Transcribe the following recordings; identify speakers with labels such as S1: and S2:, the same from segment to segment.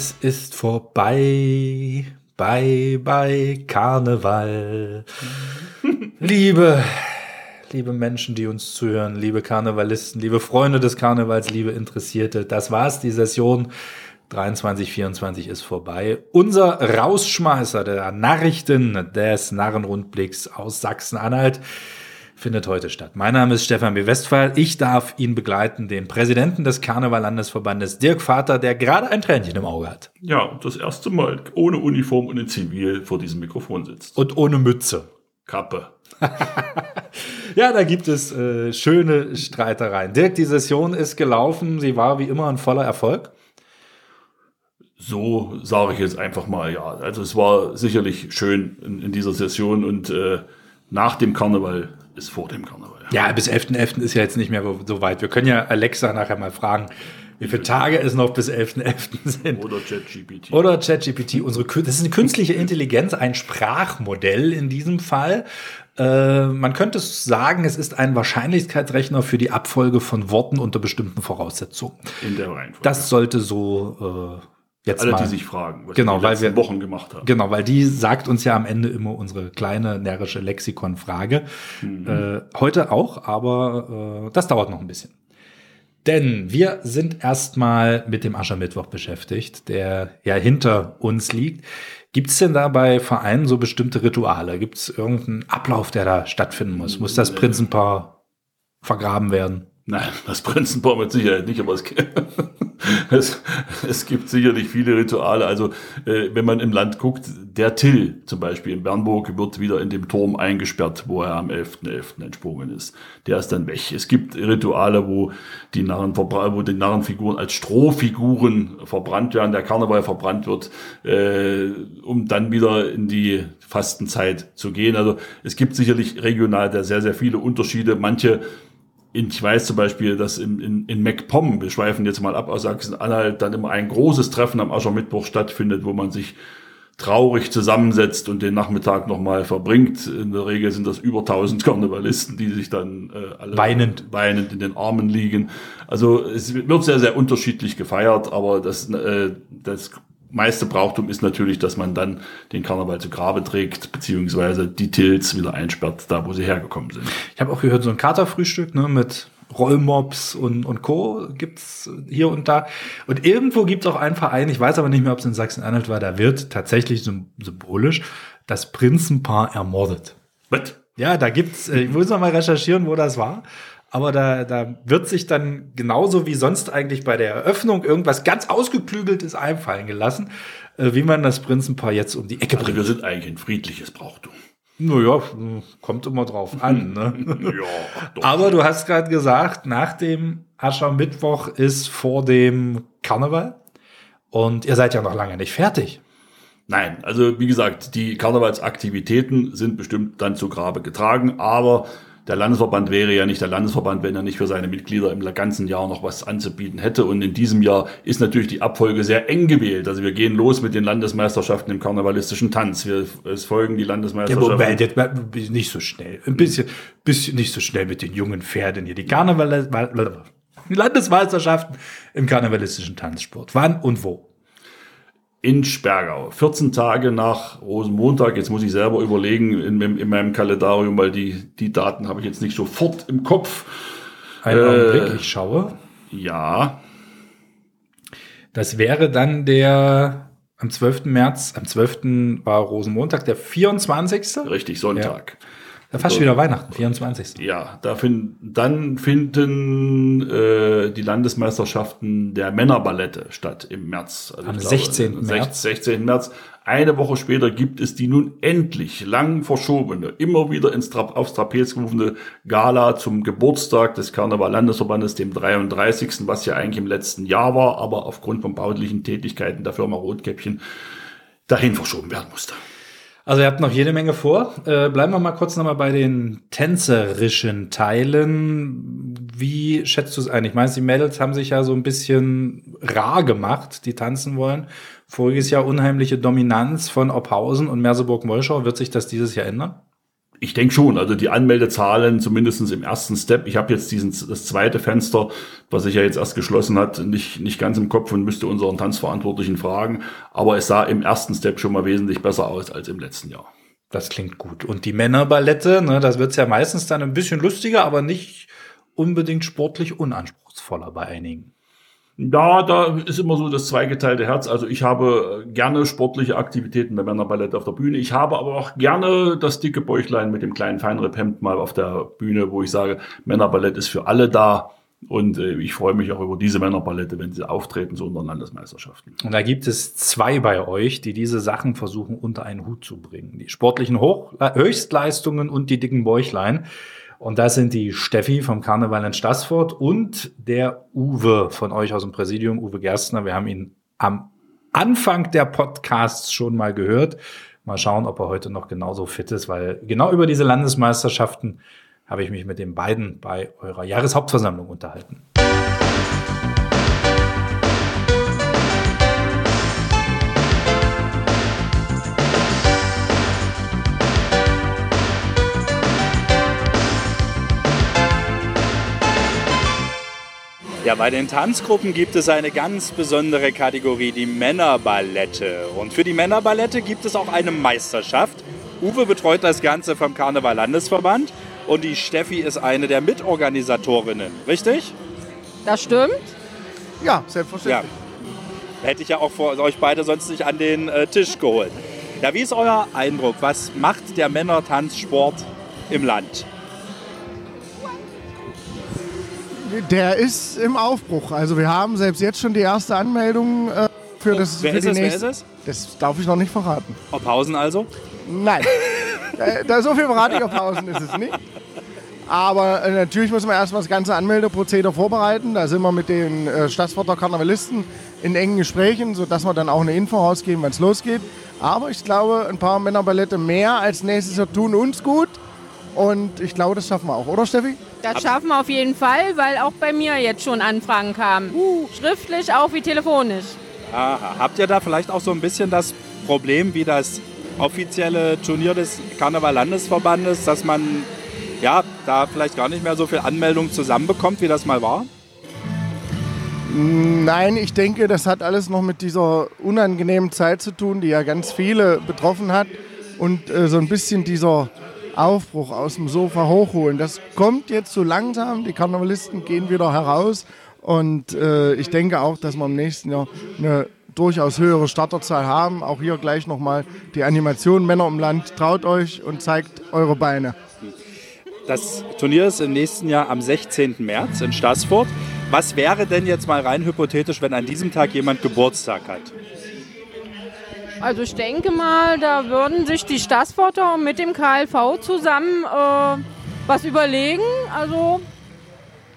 S1: Es ist vorbei, bye, bye, Karneval. liebe, liebe Menschen, die uns zuhören, liebe Karnevalisten, liebe Freunde des Karnevals, liebe Interessierte, das war's, die Session 23, 24 ist vorbei. Unser Rausschmeißer der Nachrichten des Narrenrundblicks aus Sachsen-Anhalt findet heute statt. Mein Name ist Stefan B. Westphal. Ich darf ihn begleiten, den Präsidenten des Karneval-Landesverbandes, Dirk Vater, der gerade ein Tränchen im Auge hat.
S2: Ja, das erste Mal ohne Uniform und in Zivil vor diesem Mikrofon sitzt.
S1: Und ohne Mütze.
S2: Kappe.
S1: ja, da gibt es äh, schöne Streitereien. Dirk, die Session ist gelaufen. Sie war wie immer ein voller Erfolg.
S2: So sage ich jetzt einfach mal, ja. Also es war sicherlich schön in, in dieser Session und äh, nach dem Karneval ist vor dem Karneval.
S1: Ja, bis 11.11. .11. ist ja jetzt nicht mehr so weit. Wir können ja Alexa nachher mal fragen, wie viele Tage es noch bis 11.11. .11. sind.
S2: Oder ChatGPT.
S1: Oder ChatGPT. Unsere, das ist eine künstliche Intelligenz, ein Sprachmodell in diesem Fall. Äh, man könnte sagen, es ist ein Wahrscheinlichkeitsrechner für die Abfolge von Worten unter bestimmten Voraussetzungen.
S2: In der Reihenfolge.
S1: Das sollte so äh, Jetzt
S2: Alle,
S1: mal.
S2: die sich fragen,
S1: was genau, wir die weil wir,
S2: Wochen gemacht haben.
S1: Genau, weil die sagt uns ja am Ende immer unsere kleine närrische Lexikon-Frage. Mhm. Äh, heute auch, aber äh, das dauert noch ein bisschen. Denn wir sind erstmal mit dem Aschermittwoch beschäftigt, der ja hinter uns liegt. Gibt es denn da bei Vereinen so bestimmte Rituale? Gibt es irgendeinen Ablauf, der da stattfinden muss? Muss das Prinzenpaar vergraben werden?
S2: Nein, das Prinzenpaar mit Sicherheit nicht, aber es, es, es gibt sicherlich viele Rituale. Also äh, wenn man im Land guckt, der Till zum Beispiel in Bernburg wird wieder in dem Turm eingesperrt, wo er am 11.11. .11. entsprungen ist. Der ist dann weg. Es gibt Rituale, wo die, Narren, wo die Narrenfiguren als Strohfiguren verbrannt werden, der Karneval verbrannt wird, äh, um dann wieder in die Fastenzeit zu gehen. Also es gibt sicherlich regional da sehr, sehr viele Unterschiede. Manche ich weiß zum Beispiel, dass in, in, in MacPom, wir schweifen jetzt mal ab aus Sachsen-Anhalt, dann immer ein großes Treffen am Aschermittwoch stattfindet, wo man sich traurig zusammensetzt und den Nachmittag nochmal verbringt. In der Regel sind das über 1000 Karnevalisten, die sich dann äh, alle
S1: weinend.
S2: weinend in den Armen liegen. Also es wird sehr, sehr unterschiedlich gefeiert, aber das, äh, das meiste Brauchtum ist natürlich, dass man dann den Karneval zu Grabe trägt, beziehungsweise die Tills wieder einsperrt, da wo sie hergekommen sind.
S1: Ich habe auch gehört, so ein Katerfrühstück ne, mit Rollmops und, und Co. gibt's hier und da. Und irgendwo gibt's auch einen Verein, ich weiß aber nicht mehr, ob es in Sachsen-Anhalt war, da wird tatsächlich symbolisch das Prinzenpaar ermordet.
S2: Was?
S1: Ja, da gibt's, äh, ich muss noch mal recherchieren, wo das war. Aber da, da wird sich dann genauso wie sonst eigentlich bei der Eröffnung irgendwas ganz ausgeklügeltes einfallen gelassen, äh, wie man das Prinzenpaar jetzt um die Ecke
S2: also bringt. wir sind eigentlich ein friedliches Brauchtum.
S1: Naja, kommt immer drauf an. Ne? ja. Aber du hast gerade gesagt, nach dem Aschermittwoch ist vor dem Karneval. Und ihr seid ja noch lange nicht fertig.
S2: Nein, also wie gesagt, die Karnevalsaktivitäten sind bestimmt dann zu Grabe getragen, aber der Landesverband wäre ja nicht der Landesverband, wenn er nicht für seine Mitglieder im ganzen Jahr noch was anzubieten hätte. Und in diesem Jahr ist natürlich die Abfolge sehr eng gewählt. Also wir gehen los mit den Landesmeisterschaften im karnevalistischen Tanz. Wir, es folgen die Landesmeisterschaften.
S1: Ja, Moment, jetzt nicht so schnell. Ein bisschen, bisschen nicht so schnell mit den jungen Pferden hier. Die Karneval Landesmeisterschaften im karnevalistischen Tanzsport. Wann und wo?
S2: In Spergau. 14 Tage nach Rosenmontag. Jetzt muss ich selber überlegen in, in meinem Kalendarium, weil die, die Daten habe ich jetzt nicht sofort im Kopf.
S1: Ein äh, Augenblick, ich schaue.
S2: Ja.
S1: Das wäre dann der am 12. März, am 12. war Rosenmontag, der 24.
S2: Richtig, Sonntag.
S1: Ja. Da fast so, wieder Weihnachten, 24.
S2: Ja, da find, dann finden äh, die Landesmeisterschaften der Männerballette statt im März.
S1: Also Am glaube, 16. März.
S2: 16. März. Eine Woche später gibt es die nun endlich lang verschobene, immer wieder ins Tra aufs Trapez gerufene Gala zum Geburtstag des Karneval-Landesverbandes, dem 33., was ja eigentlich im letzten Jahr war, aber aufgrund von baulichen Tätigkeiten der Firma Rotkäppchen dahin verschoben werden musste.
S1: Also ihr habt noch jede Menge vor. Äh, bleiben wir mal kurz nochmal bei den tänzerischen Teilen. Wie schätzt du es ein? Ich meine, die Mädels haben sich ja so ein bisschen rar gemacht, die tanzen wollen. Voriges Jahr unheimliche Dominanz von Ophausen und Merseburg-Molschau. Wird sich das dieses Jahr ändern?
S2: Ich denke schon, also die Anmeldezahlen zumindestens im ersten Step. Ich habe jetzt diesen das zweite Fenster, was sich ja jetzt erst geschlossen hat, nicht, nicht ganz im Kopf und müsste unseren Tanzverantwortlichen fragen. Aber es sah im ersten Step schon mal wesentlich besser aus als im letzten Jahr.
S1: Das klingt gut. Und die Männerballette, ne, das wird's ja meistens dann ein bisschen lustiger, aber nicht unbedingt sportlich unanspruchsvoller bei einigen.
S2: Ja, da ist immer so das zweigeteilte Herz. Also ich habe gerne sportliche Aktivitäten bei Männerballett auf der Bühne. Ich habe aber auch gerne das dicke Bäuchlein mit dem kleinen Feinripphemd mal auf der Bühne, wo ich sage, Männerballett ist für alle da. Und äh, ich freue mich auch über diese Männerballette, wenn sie auftreten, so unter Landesmeisterschaften.
S1: Und da gibt es zwei bei euch, die diese Sachen versuchen unter einen Hut zu bringen. Die sportlichen Hoch Höchstleistungen und die dicken Bäuchlein. Und das sind die Steffi vom Karneval in Stassfurt und der Uwe von euch aus dem Präsidium, Uwe Gerstner. Wir haben ihn am Anfang der Podcasts schon mal gehört. Mal schauen, ob er heute noch genauso fit ist, weil genau über diese Landesmeisterschaften habe ich mich mit den beiden bei eurer Jahreshauptversammlung unterhalten. Ja, bei den Tanzgruppen gibt es eine ganz besondere Kategorie, die Männerballette. Und für die Männerballette gibt es auch eine Meisterschaft. Uwe betreut das Ganze vom Karneval Landesverband und die Steffi ist eine der Mitorganisatorinnen, richtig?
S3: Das stimmt.
S4: Ja, selbstverständlich.
S1: Ja. Hätte ich ja auch vor euch beide sonst nicht an den äh, Tisch geholt. Ja, wie ist euer Eindruck? Was macht der Männertanzsport im Land?
S4: Der ist im Aufbruch. Also wir haben selbst jetzt schon die erste Anmeldung äh, für das.
S1: Wer
S4: für
S1: ist es? Wer
S4: nächste-
S1: ist es?
S4: Das darf ich noch nicht verraten.
S1: Ophausen also?
S4: Nein. Äh, da so viel verrate ich auf Pausen ist es nicht. Aber äh, natürlich müssen wir erstmal das ganze Anmeldeprozedere vorbereiten. Da sind wir mit den äh, Stadtforter Karnevalisten in engen Gesprächen, sodass wir dann auch eine Info rausgeben, wenn es losgeht. Aber ich glaube, ein paar Männerballette mehr als nächstes Jahr tun uns gut. Und ich glaube, das schaffen wir auch, oder Steffi?
S3: Das schaffen wir auf jeden Fall, weil auch bei mir jetzt schon Anfragen kamen. Schriftlich auch wie telefonisch.
S1: Aha. Habt ihr da vielleicht auch so ein bisschen das Problem wie das offizielle Turnier des Karneval-Landesverbandes, dass man ja da vielleicht gar nicht mehr so viel Anmeldung zusammenbekommt, wie das mal war?
S4: Nein, ich denke, das hat alles noch mit dieser unangenehmen Zeit zu tun, die ja ganz viele betroffen hat. Und äh, so ein bisschen dieser Aufbruch aus dem Sofa hochholen. Das kommt jetzt so langsam. Die Karnevalisten gehen wieder heraus. Und äh, ich denke auch, dass wir im nächsten Jahr eine durchaus höhere Starterzahl haben. Auch hier gleich nochmal die Animation Männer im Land. Traut euch und zeigt eure Beine.
S1: Das Turnier ist im nächsten Jahr am 16. März in Stassfurt. Was wäre denn jetzt mal rein hypothetisch, wenn an diesem Tag jemand Geburtstag hat?
S3: Also ich denke mal, da würden sich die Stassforter mit dem KLV zusammen äh, was überlegen. Also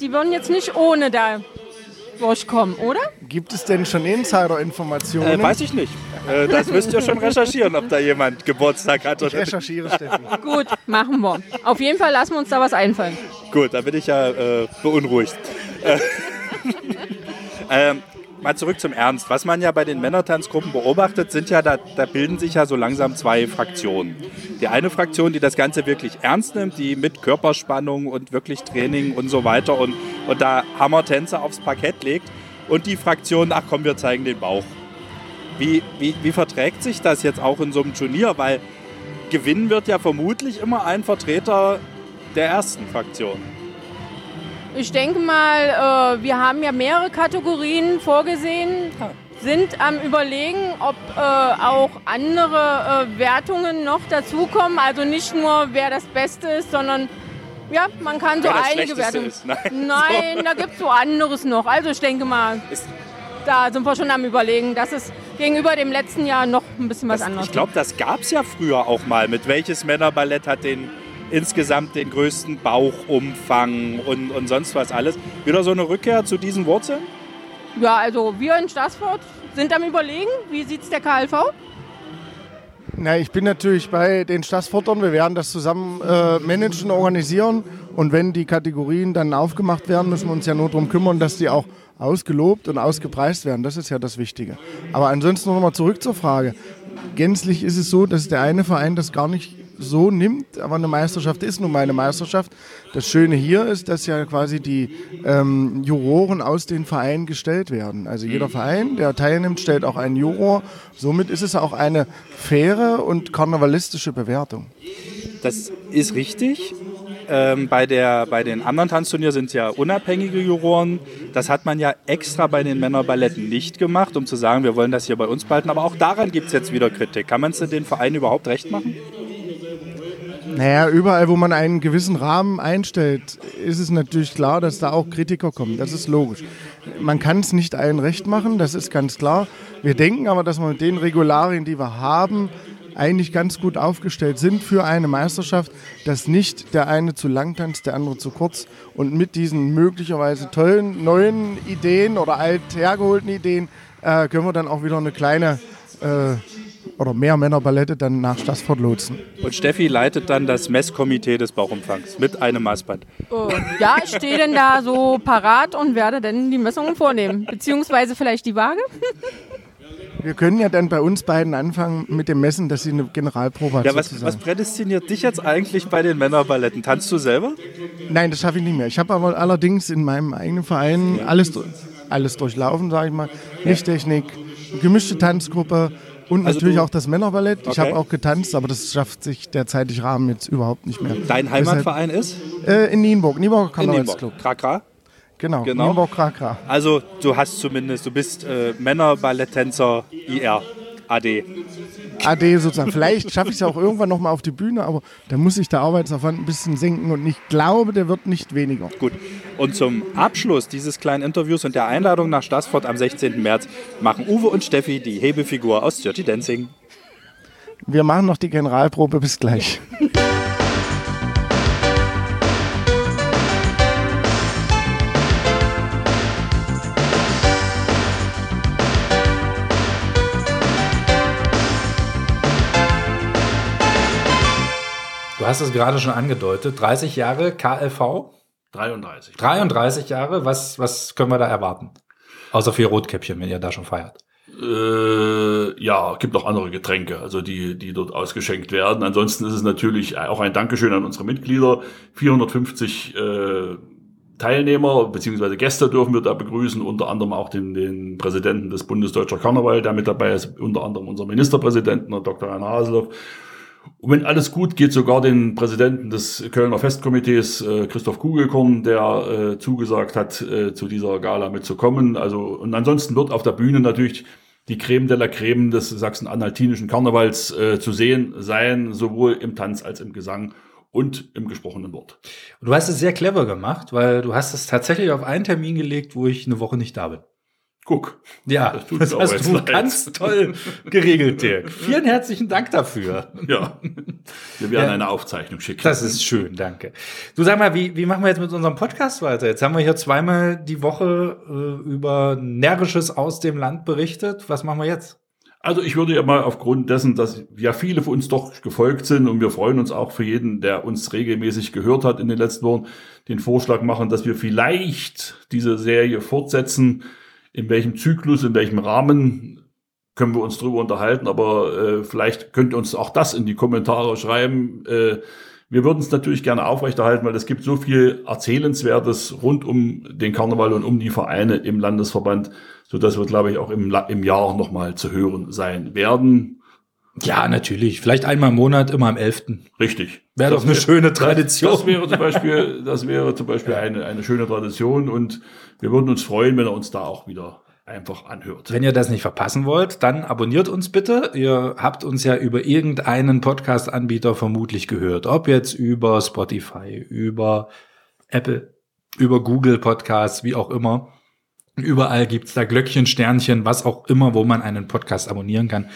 S3: die würden jetzt nicht ohne da durchkommen, oder?
S4: Gibt es denn schon Insider-Informationen?
S1: Äh, weiß ich nicht. Äh, das müsst ihr schon recherchieren, ob da jemand Geburtstag hat
S4: ich
S1: oder nicht.
S4: recherchiere, Steffi.
S3: Gut, machen wir. Auf jeden Fall lassen wir uns da was einfallen.
S1: Gut, da bin ich ja äh, beunruhigt. Äh, ähm, mal zurück zum Ernst. Was man ja bei den Männertanzgruppen beobachtet, sind ja, da, da bilden sich ja so langsam zwei Fraktionen. Die eine Fraktion, die das Ganze wirklich ernst nimmt, die mit Körperspannung und wirklich Training und so weiter und, und da Hammertänze aufs Parkett legt. Und die Fraktion, ach komm, wir zeigen den Bauch. Wie, wie, wie verträgt sich das jetzt auch in so einem Turnier? Weil gewinnen wird ja vermutlich immer ein Vertreter der ersten Fraktion.
S3: Ich denke mal, äh, wir haben ja mehrere Kategorien vorgesehen, sind am Überlegen, ob äh, auch andere äh, Wertungen noch dazukommen. Also nicht nur, wer das Beste ist, sondern ja, man kann so einige Wertungen.
S1: ist. Nein.
S3: Nein, da gibt es so anderes noch. Also ich denke mal,
S1: Ist-
S3: da sind wir schon am Überlegen, dass es gegenüber dem letzten Jahr noch ein bisschen was
S1: Das,
S3: anderes
S1: ich glaube, das gab es ja früher auch mal. Mit welches Männerballett hat den insgesamt den größten Bauchumfang und, und sonst was alles? Wieder so eine Rückkehr zu diesen Wurzeln?
S3: Ja, also wir in Stassfurt sind am Überlegen, wie sieht es der KLV?
S4: Na, ich bin natürlich bei den Stassfortern. Wir werden das zusammen äh, managen, organisieren. Und wenn die Kategorien dann aufgemacht werden, müssen wir uns ja nur darum kümmern, dass die auch ausgelobt und ausgepreist werden. Das ist ja das Wichtige. Aber ansonsten noch mal zurück zur Frage. Gänzlich ist es so, dass der eine Verein das gar nicht so nimmt, aber eine Meisterschaft ist nun mal eine Meisterschaft. Das Schöne hier ist, dass ja quasi die ähm, Juroren aus den Vereinen gestellt werden. Also jeder Verein, der teilnimmt, stellt auch einen Juror. Somit ist es auch eine faire und karnevalistische Bewertung.
S1: Das ist richtig. Ähm, bei, der, bei den anderen Tanzturnieren sind ja unabhängige Juroren. Das hat man ja extra bei den Männerballetten nicht gemacht, um zu sagen, wir wollen das hier bei uns behalten. Aber auch daran gibt es jetzt wieder Kritik. Kann man es den Vereinen überhaupt recht machen?
S4: Naja, überall, wo man einen gewissen Rahmen einstellt, ist es natürlich klar, dass da auch Kritiker kommen. Das ist logisch. Man kann es nicht allen recht machen, das ist ganz klar. Wir denken aber, dass wir mit den Regularien, die wir haben, eigentlich ganz gut aufgestellt sind für eine Meisterschaft, dass nicht der eine zu lang tanzt, der andere zu kurz. Und mit diesen möglicherweise tollen neuen Ideen oder alt hergeholten Ideen äh, können wir dann auch wieder eine kleine äh, oder mehr Männerballette dann nach Stassfurt lotsen.
S1: Und Steffi leitet dann das Messkomitee des Bauchumfangs mit einem Maßband.
S3: Oh, ja, ich stehe denn da so parat und werde dann die Messungen vornehmen. Beziehungsweise vielleicht die Waage.
S4: Wir können ja dann bei uns beiden anfangen mit dem Messen, dass sie eine Generalprobe hat.
S1: Ja, was, was prädestiniert dich jetzt eigentlich bei den Männerballetten? Tanzt du selber?
S4: Nein, das schaffe ich nicht mehr. Ich habe aber allerdings in meinem eigenen Verein alles, alles durchlaufen, sage ich mal. Lichttechnik, gemischte Tanzgruppe und
S1: Also
S4: natürlich auch das Männerballett. Ich
S1: Okay.
S4: habe auch getanzt, aber das schafft sich der zeitliche Rahmen jetzt überhaupt nicht mehr.
S1: Dein Heimatverein ist?
S4: Äh, in Nienburg, Nienburger Karnevalsclub.
S1: Krakra.
S4: Genau,
S1: Genau.
S4: Nienburg Krakra.
S1: Also du hast zumindest, du bist äh, Männerballetttänzer IR. AD.
S4: AD sozusagen. Vielleicht schaffe ich es ja auch irgendwann nochmal auf die Bühne, aber da muss sich der Arbeitsaufwand ein bisschen senken und ich glaube, der wird nicht weniger.
S1: Gut. Und zum Abschluss dieses kleinen Interviews und der Einladung nach Stassfurt am 16. März machen Uwe und Steffi die Hebefigur aus Dirty Dancing.
S4: Wir machen noch die Generalprobe. Bis gleich.
S1: Du hast es gerade schon angedeutet. 30 Jahre KLV,
S2: 33.
S1: 33 Jahre. Was, was können wir da erwarten? Außer vier Rotkäppchen, wenn ihr da schon feiert.
S2: Äh, ja, gibt auch andere Getränke, also die, die dort ausgeschenkt werden. Ansonsten ist es natürlich auch ein Dankeschön an unsere Mitglieder. 450 äh, Teilnehmer bzw. Gäste dürfen wir da begrüßen, unter anderem auch den, den Präsidenten des Bundesdeutscher Karneval, der mit dabei ist, unter anderem unser Ministerpräsidenten, Dr. Herrn Haseloff. Und wenn alles gut geht, sogar den Präsidenten des Kölner Festkomitees, äh, Christoph Kugelkorn, der äh, zugesagt hat, äh, zu dieser Gala mitzukommen. Also, und ansonsten wird auf der Bühne natürlich die Creme de la Creme des sachsen-anhaltinischen Karnevals äh, zu sehen sein, sowohl im Tanz als im Gesang und im gesprochenen Wort.
S1: Und du hast es sehr clever gemacht, weil du hast es tatsächlich auf einen Termin gelegt, wo ich eine Woche nicht da bin.
S2: Guck.
S1: Ja,
S2: Das tut
S1: das hast du
S2: leid.
S1: ganz toll geregelt, Dirk. Vielen herzlichen Dank dafür.
S2: Ja. Wir werden
S1: Ja.
S2: eine Aufzeichnung schicken.
S1: Das ist schön, danke. Du sag mal, wie, wie machen wir jetzt mit unserem Podcast weiter? Jetzt haben wir hier zweimal die Woche äh, über Närrisches aus dem Land berichtet. Was machen wir jetzt?
S2: Also ich würde ja mal aufgrund dessen, dass ja viele von uns doch gefolgt sind und wir freuen uns auch für jeden, der uns regelmäßig gehört hat in den letzten Wochen, den Vorschlag machen, dass wir vielleicht diese Serie fortsetzen. In welchem Zyklus, in welchem Rahmen können wir uns drüber unterhalten, aber äh, vielleicht könnt ihr uns auch das in die Kommentare schreiben. Äh, wir würden es natürlich gerne aufrechterhalten, weil es gibt so viel Erzählenswertes rund um den Karneval und um die Vereine im Landesverband, so dass wir, glaube ich, auch im, im Jahr nochmal zu hören sein werden.
S1: Ja, natürlich. Vielleicht einmal im Monat, immer am 11.
S2: Richtig.
S1: Wäre doch
S2: Das
S1: eine
S2: wär-
S1: schöne
S2: Das,
S1: Tradition.
S2: das wäre zum Beispiel, das wäre zum Beispiel eine, eine schöne Tradition und wir würden uns freuen, wenn er uns da auch wieder einfach anhört.
S1: Wenn ihr das nicht verpassen wollt, dann abonniert uns bitte. Ihr habt uns ja über irgendeinen Podcast-Anbieter vermutlich gehört. Ob jetzt über Spotify, über Apple, über Google Podcasts, wie auch immer. Überall gibt's da Glöckchen, Sternchen, was auch immer, wo man einen Podcast abonnieren kann.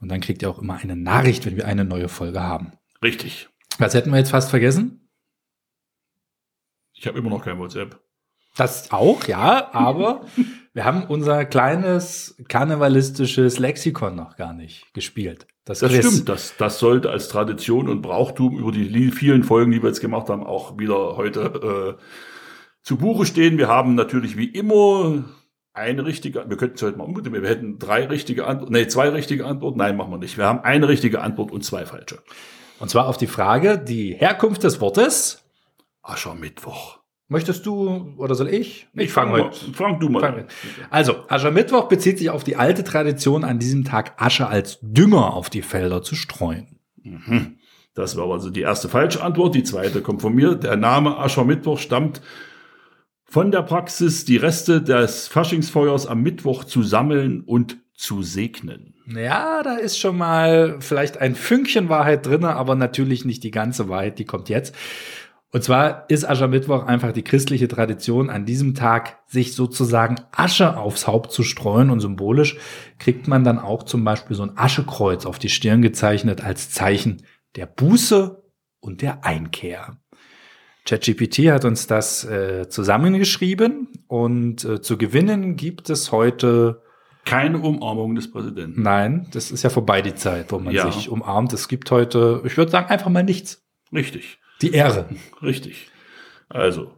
S1: Und dann kriegt ihr auch immer eine Nachricht, wenn wir eine neue Folge haben.
S2: Richtig.
S1: Was hätten wir jetzt fast vergessen?
S2: Ich habe immer noch kein WhatsApp.
S1: Das auch, ja, aber wir haben unser kleines karnevalistisches Lexikon noch gar nicht gespielt.
S2: Das
S1: Quiz.
S2: stimmt, das, das sollte als Tradition und Brauchtum über die vielen Folgen, die wir jetzt gemacht haben, auch wieder heute äh, zu Buche stehen. Wir haben natürlich wie immer eine richtige, wir könnten es heute mal umgehen, wir hätten drei richtige Antworten, nee, zwei richtige Antworten, nein, machen wir nicht. Wir haben eine richtige Antwort und zwei falsche.
S1: Und zwar auf die Frage, die Herkunft des Wortes.
S2: Aschermittwoch.
S1: Möchtest du oder soll ich? Ich fange
S2: mal.
S1: heute.
S2: Fang du mal.
S1: Fang- Also, Aschermittwoch bezieht sich auf die alte Tradition, an diesem Tag Asche als Dünger auf die Felder zu streuen.
S2: Mhm. Das war also die erste falsche Antwort. Die zweite kommt von mir. Der Name Aschermittwoch stammt von der Praxis, die Reste des Faschingsfeuers am Mittwoch zu sammeln und zu segnen.
S1: Ja, da ist schon mal vielleicht ein Fünkchen Wahrheit drin, aber natürlich nicht die ganze Wahrheit, die kommt jetzt. Und zwar ist Aschermittwoch einfach die christliche Tradition, an diesem Tag sich sozusagen Asche aufs Haupt zu streuen und symbolisch kriegt man dann auch zum Beispiel so ein Aschekreuz auf die Stirn gezeichnet als Zeichen der Buße und der Einkehr. ChatGPT hat uns das äh, zusammengeschrieben und äh, zu gewinnen gibt es heute
S2: Keine Umarmung des Präsidenten.
S1: Nein, das ist ja vorbei die Zeit, wo man
S2: Ja.
S1: sich umarmt. Es gibt heute, ich würde sagen, einfach mal nichts.
S2: Richtig,
S1: Die Ehre.
S2: richtig. Also,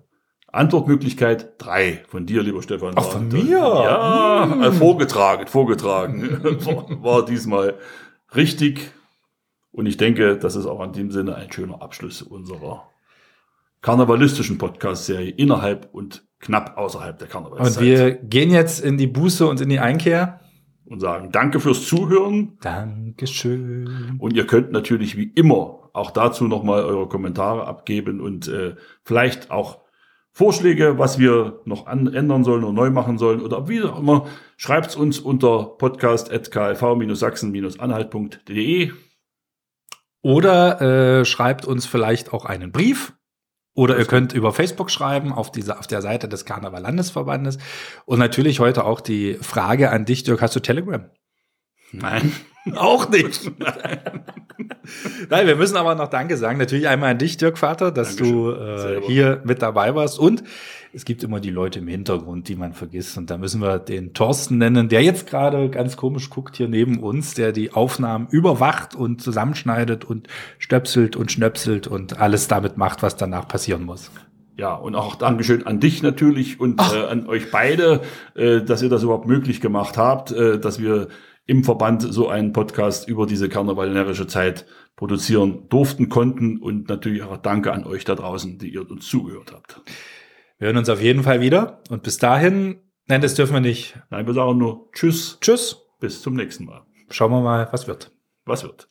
S2: Antwortmöglichkeit drei von dir, lieber Stefan.
S1: Ach, von mir?
S2: Ja,
S1: Hm.
S2: äh, vorgetragen, vorgetragen. war, war diesmal richtig. Und ich denke, das ist auch in dem Sinne ein schöner Abschluss unserer karnevalistischen Podcast-Serie innerhalb und knapp außerhalb der
S1: Und
S2: Karnevalszeit.
S1: wir gehen jetzt in die Buße und in die Einkehr.
S2: und sagen Danke fürs Zuhören.
S1: Dankeschön.
S2: Und ihr könnt natürlich wie immer auch dazu nochmal eure Kommentare abgeben und äh, vielleicht auch Vorschläge, was wir noch an, ändern sollen oder neu machen sollen oder wie auch immer, schreibt's uns unter podcast.klv-sachsen-anhalt.de.
S1: Oder äh, schreibt uns vielleicht auch einen Brief. Oder ihr könnt über Facebook schreiben, auf, dieser, auf der Seite des Karneval Landesverbandes. Und natürlich heute auch die Frage an dich, Dirk, hast du Telegram?
S2: Nein.
S1: Auch nicht. Nein, wir müssen aber noch Danke sagen. Natürlich einmal an dich, Dirk Vater, dass du
S2: Dankeschön.
S1: äh,
S2: Selber.
S1: hier mit dabei warst. Und es gibt immer die Leute im Hintergrund, die man vergisst. Und da müssen wir den Thorsten nennen, der jetzt gerade ganz komisch guckt hier neben uns, der die Aufnahmen überwacht und zusammenschneidet und stöpselt und schnöpselt und alles damit macht, was danach passieren muss.
S2: Ja, und auch Dankeschön an dich natürlich und äh, an euch beide, äh, dass ihr das überhaupt möglich gemacht habt, äh, dass wir im Verband so einen Podcast über diese karnevalerische Zeit produzieren durften, konnten und natürlich auch Danke an euch da draußen, die ihr uns zugehört habt.
S1: Wir hören uns auf jeden Fall wieder. Und bis dahin, nein, das dürfen wir nicht.
S2: Nein, wir sagen nur Tschüss,
S1: Tschüss.
S2: bis zum nächsten Mal.
S1: Schauen wir mal, was wird.
S2: Was wird?